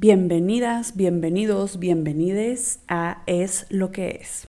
Bienvenidas, bienvenidos, bienvenides a Es lo que es.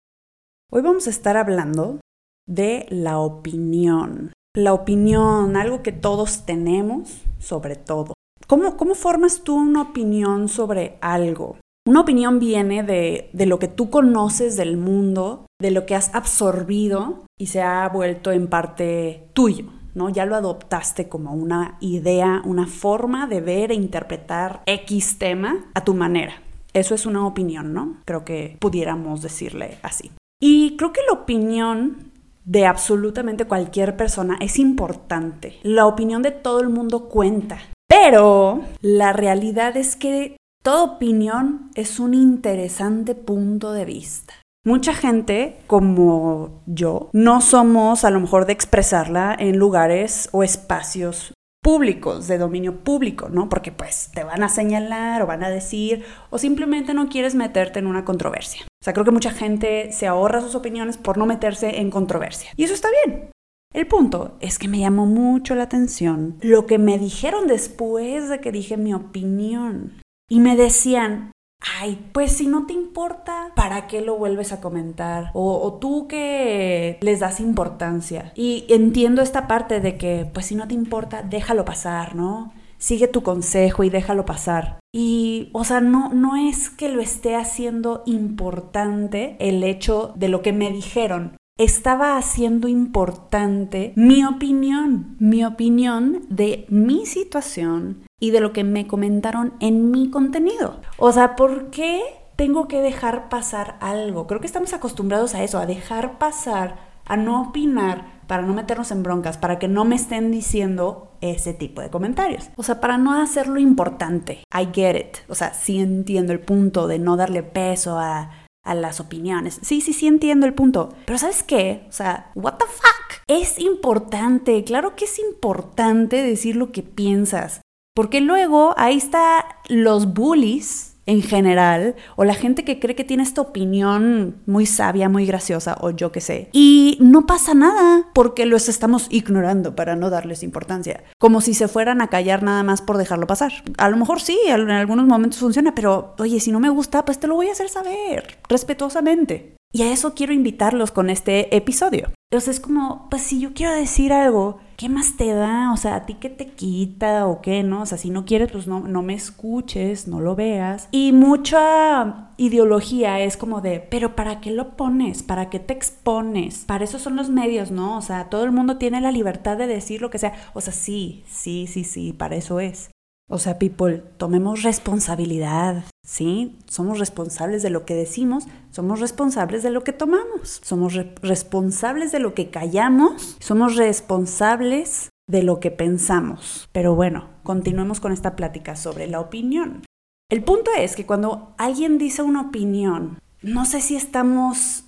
Hoy vamos a estar hablando de la opinión. La opinión, algo que todos tenemos sobre todo. ¿Cómo, cómo formas tú una opinión sobre algo? Una opinión viene de, de lo que tú conoces del mundo, de lo que has absorbido y se ha vuelto en parte tuyo. ¿No? Ya lo adoptaste como una idea, una forma de ver e interpretar X tema a tu manera. Eso es una opinión, ¿no? Creo que pudiéramos decirle así. Y creo que la opinión de absolutamente cualquier persona es importante. La opinión de todo el mundo cuenta. Pero la realidad es que toda opinión es un interesante punto de vista. Mucha gente, como yo, no somos a lo mejor de expresarla en lugares o espacios públicos, de dominio público, ¿no? Porque pues te van a señalar o van a decir o simplemente no quieres meterte en una controversia. O sea, creo que mucha gente se ahorra sus opiniones por no meterse en controversia. Y eso está bien. El punto es que me llamó mucho la atención lo que me dijeron después de que dije mi opinión. Y me decían, ay, pues si no te importa, ¿para qué lo vuelves a comentar? O, tú que les das importancia. Y entiendo esta parte de que, pues si no te importa, déjalo pasar, ¿no? Sigue tu consejo y déjalo pasar. Y, o sea, no, no es que lo esté haciendo importante el hecho de lo que me dijeron estaba haciendo importante mi opinión, mi opinión de mi situación y de lo que me comentaron en mi contenido. O sea, ¿por qué tengo que dejar pasar algo? Creo que estamos acostumbrados a eso, a dejar pasar, a no opinar para no meternos en broncas, para que no me estén diciendo ese tipo de comentarios. O sea, para no hacerlo importante. I get it. O sea, sí entiendo el punto de no darle peso a a las opiniones. Sí, sí, sí entiendo el punto. Pero ¿sabes qué? O sea, what the fuck? Es importante, claro que es importante decir lo que piensas. Porque luego ahí está los bullies en general, o la gente que cree que tiene esta opinión muy sabia, muy graciosa, o yo qué sé. Y no pasa nada, porque los estamos ignorando para no darles importancia. Como si se fueran a callar nada más por dejarlo pasar. A lo mejor sí, en algunos momentos funciona, pero oye, si no me gusta, pues te lo voy a hacer saber, respetuosamente. Y a eso quiero invitarlos con este episodio. O sea, es como, pues si yo quiero decir algo, ¿qué más te da? O sea, ¿a ti qué te quita o qué, no? O sea, si no quieres, pues no, no me escuches, no lo veas. Y mucha ideología es como de, pero ¿para qué lo pones? ¿Para qué te expones? Para eso son los medios, ¿no? O sea, todo el mundo tiene la libertad de decir lo que sea. O sea, sí, sí, sí, sí, para eso es. O sea, people, tomemos responsabilidad, ¿sí? Somos responsables de lo que decimos, somos responsables de lo que tomamos, somos responsables de lo que callamos, somos responsables de lo que pensamos. Pero bueno, continuemos con esta plática sobre la opinión. El punto es que cuando alguien dice una opinión, no sé si estamos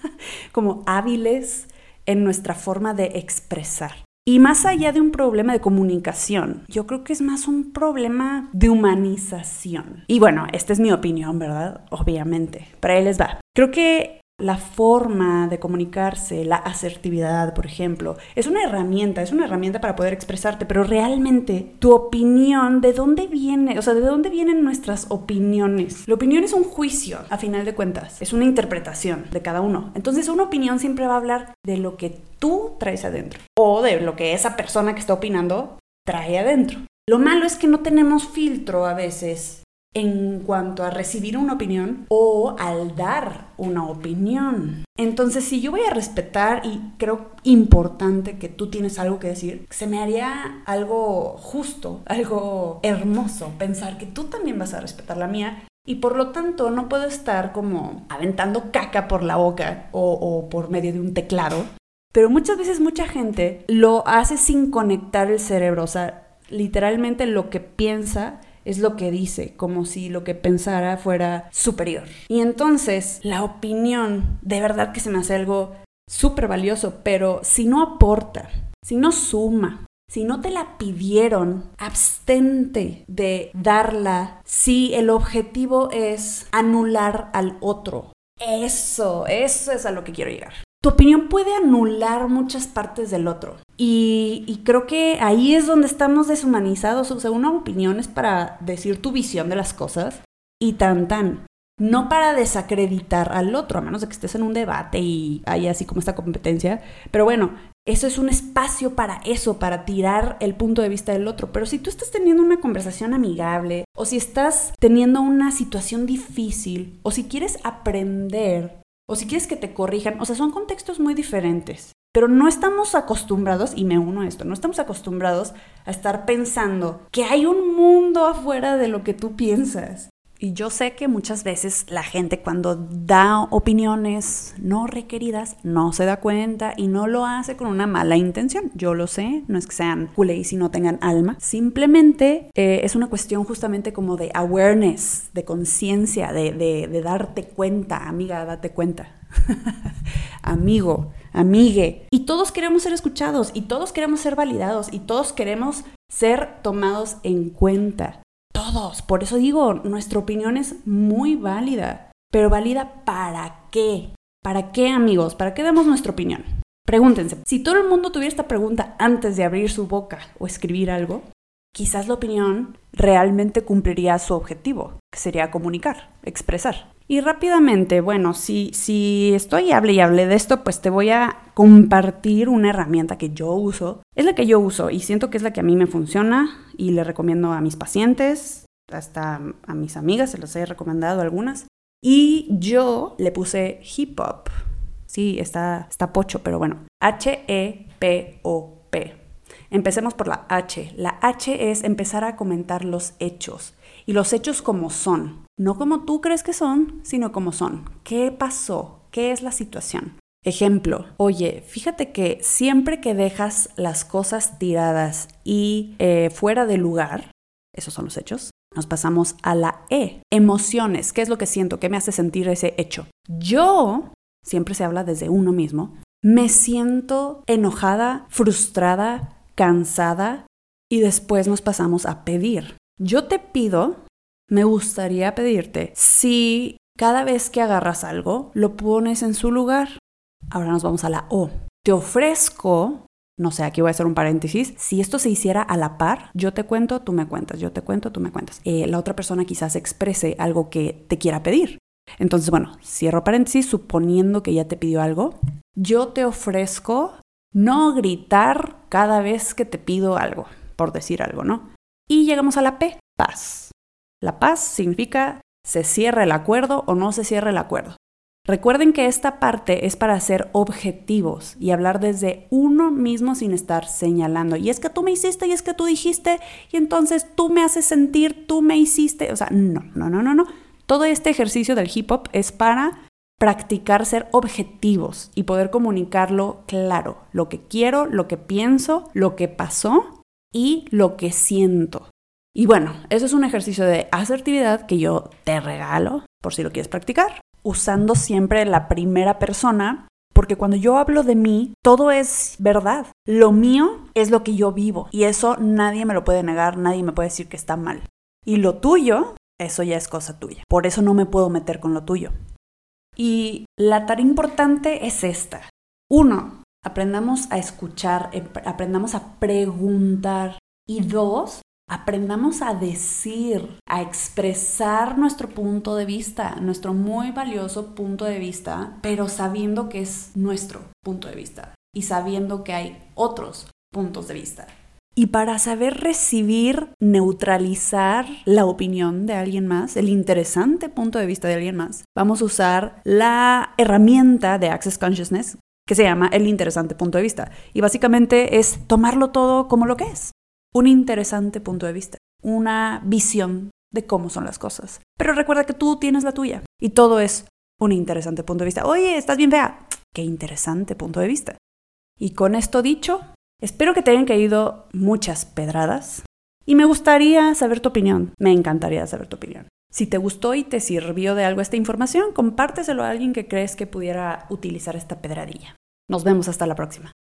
como hábiles en nuestra forma de expresar. Y más allá de un problema de comunicación, yo creo que es más un problema de humanización. Y bueno, esta es mi opinión, ¿verdad? Obviamente. Para ahí les va. Creo que la forma de comunicarse, la asertividad, por ejemplo, es una herramienta, es una herramienta para poder expresarte, pero realmente tu opinión, ¿de dónde viene? O sea, ¿de dónde vienen nuestras opiniones? La opinión es un juicio, a final de cuentas, es una interpretación de cada uno. Entonces, una opinión siempre va a hablar de lo que tú traes adentro o de lo que esa persona que está opinando trae adentro. Lo malo es que no tenemos filtro a veces en cuanto a recibir una opinión o al dar una opinión. Entonces, si yo voy a respetar y creo importante que tú tienes algo que decir, se me haría algo justo, algo hermoso pensar que tú también vas a respetar la mía y por lo tanto no puedo estar como aventando caca por la boca o, por medio de un teclado. Pero muchas veces mucha gente lo hace sin conectar el cerebro, o sea, literalmente lo que piensa es lo que dice, como si lo que pensara fuera superior. Y entonces la opinión de verdad que se me hace algo súper valioso, pero si no aporta, si no suma, si no te la pidieron, abstente de darla si el objetivo es anular al otro. Eso, eso es a lo que quiero llegar. Tu opinión puede anular muchas partes del otro. Y, creo que ahí es donde estamos deshumanizados. O sea, una opinión es para decir tu visión de las cosas y tan tan. No para desacreditar al otro, a menos de que estés en un debate y haya así como esta competencia. Pero bueno, eso es un espacio para eso, para tirar el punto de vista del otro. Pero si tú estás teniendo una conversación amigable, o si estás teniendo una situación difícil, o si quieres aprender o si quieres que te corrijan, o sea, son contextos muy diferentes. Pero no estamos acostumbrados, y me uno a esto, no estamos acostumbrados a estar pensando que hay un mundo afuera de lo que tú piensas. Y yo sé que muchas veces la gente cuando da opiniones no requeridas no se da cuenta y no lo hace con una mala intención. Yo lo sé, no es que sean culés y no tengan alma. Simplemente eh, es una cuestión justamente como de awareness, de conciencia, de, de darte cuenta, amiga, date cuenta. Amigo, amigue. Y todos queremos ser escuchados y todos queremos ser validados y todos queremos ser tomados en cuenta Por eso digo, nuestra opinión es muy válida. Pero válida para qué? ¿Para qué, amigos? ¿Para qué damos nuestra opinión? Pregúntense, si todo el mundo tuviera esta pregunta antes de abrir su boca o escribir algo, quizás la opinión realmente cumpliría su objetivo, que sería comunicar, expresar. Y rápidamente, bueno, si, si estoy hable y hable de esto, pues te voy a compartir una herramienta que yo uso. Es la que yo uso y siento que es la que a mí me funciona y le recomiendo a mis pacientes, hasta a mis amigas, se los he recomendado algunas. Y yo le puse hip hop. Sí, está, está pocho, pero bueno. H-E-P-O-P. Empecemos por la H. La H es empezar a comentar los hechos. Y los hechos como son. No como tú crees que son, sino como son. ¿Qué pasó? ¿Qué es la situación? Ejemplo, oye, fíjate que siempre que dejas las cosas tiradas y eh, fuera de lugar, esos son los hechos, nos pasamos a la E, emociones, ¿qué es lo que siento? ¿Qué me hace sentir ese hecho? Yo, siempre se habla desde uno mismo, me siento enojada, frustrada, cansada y después nos pasamos a pedir. Yo te pido, me gustaría pedirte, si cada vez que agarras algo, lo pones en su lugar. Ahora nos vamos a la O. Te ofrezco, no sé, aquí voy a hacer un paréntesis, si esto se hiciera a la par, yo te cuento, tú me cuentas, yo te cuento, tú me cuentas. Eh, la otra persona quizás exprese algo que te quiera pedir. Entonces, bueno, cierro paréntesis, suponiendo que ya te pidió algo, yo te ofrezco no gritar cada vez que te pido algo, por decir algo, ¿no? Y llegamos a la P, paz. La paz significa se cierra el acuerdo o no se cierra el acuerdo. Recuerden que esta parte es para ser objetivos y hablar desde uno mismo sin estar señalando. Y es que tú me hiciste y es que tú dijiste y entonces tú me haces sentir, tú me hiciste. O sea, no, no, no, no, no. Todo este ejercicio del hip hop es para practicar ser objetivos y poder comunicarlo claro. Lo que quiero, lo que pienso, lo que pasó y lo que siento. Y bueno, eso es un ejercicio de asertividad que yo te regalo por si lo quieres practicar, usando siempre la primera persona, porque cuando yo hablo de mí, todo es verdad. Lo mío es lo que yo vivo y eso nadie me lo puede negar, nadie me puede decir que está mal. Y lo tuyo, eso ya es cosa tuya. Por eso no me puedo meter con lo tuyo. Y la tarea importante es esta. Uno, aprendamos a escuchar, aprendamos a preguntar. Y dos, aprendamos a decir, a expresar nuestro punto de vista, nuestro muy valioso punto de vista, pero sabiendo que es nuestro punto de vista y sabiendo que hay otros puntos de vista. Y para saber recibir, neutralizar la opinión de alguien más, el interesante punto de vista de alguien más, vamos a usar la herramienta de Access Consciousness que se llama el interesante punto de vista. Y básicamente es tomarlo todo como lo que es un interesante punto de vista, una visión de cómo son las cosas. Pero recuerda que tú tienes la tuya y todo es un interesante punto de vista. Oye, estás bien fea. Qué interesante punto de vista. Y con esto dicho, espero que te hayan caído muchas pedradas y me gustaría saber tu opinión. Me encantaría saber tu opinión. Si te gustó y te sirvió de algo esta información, compárteselo a alguien que crees que pudiera utilizar esta pedradilla. Nos vemos hasta la próxima.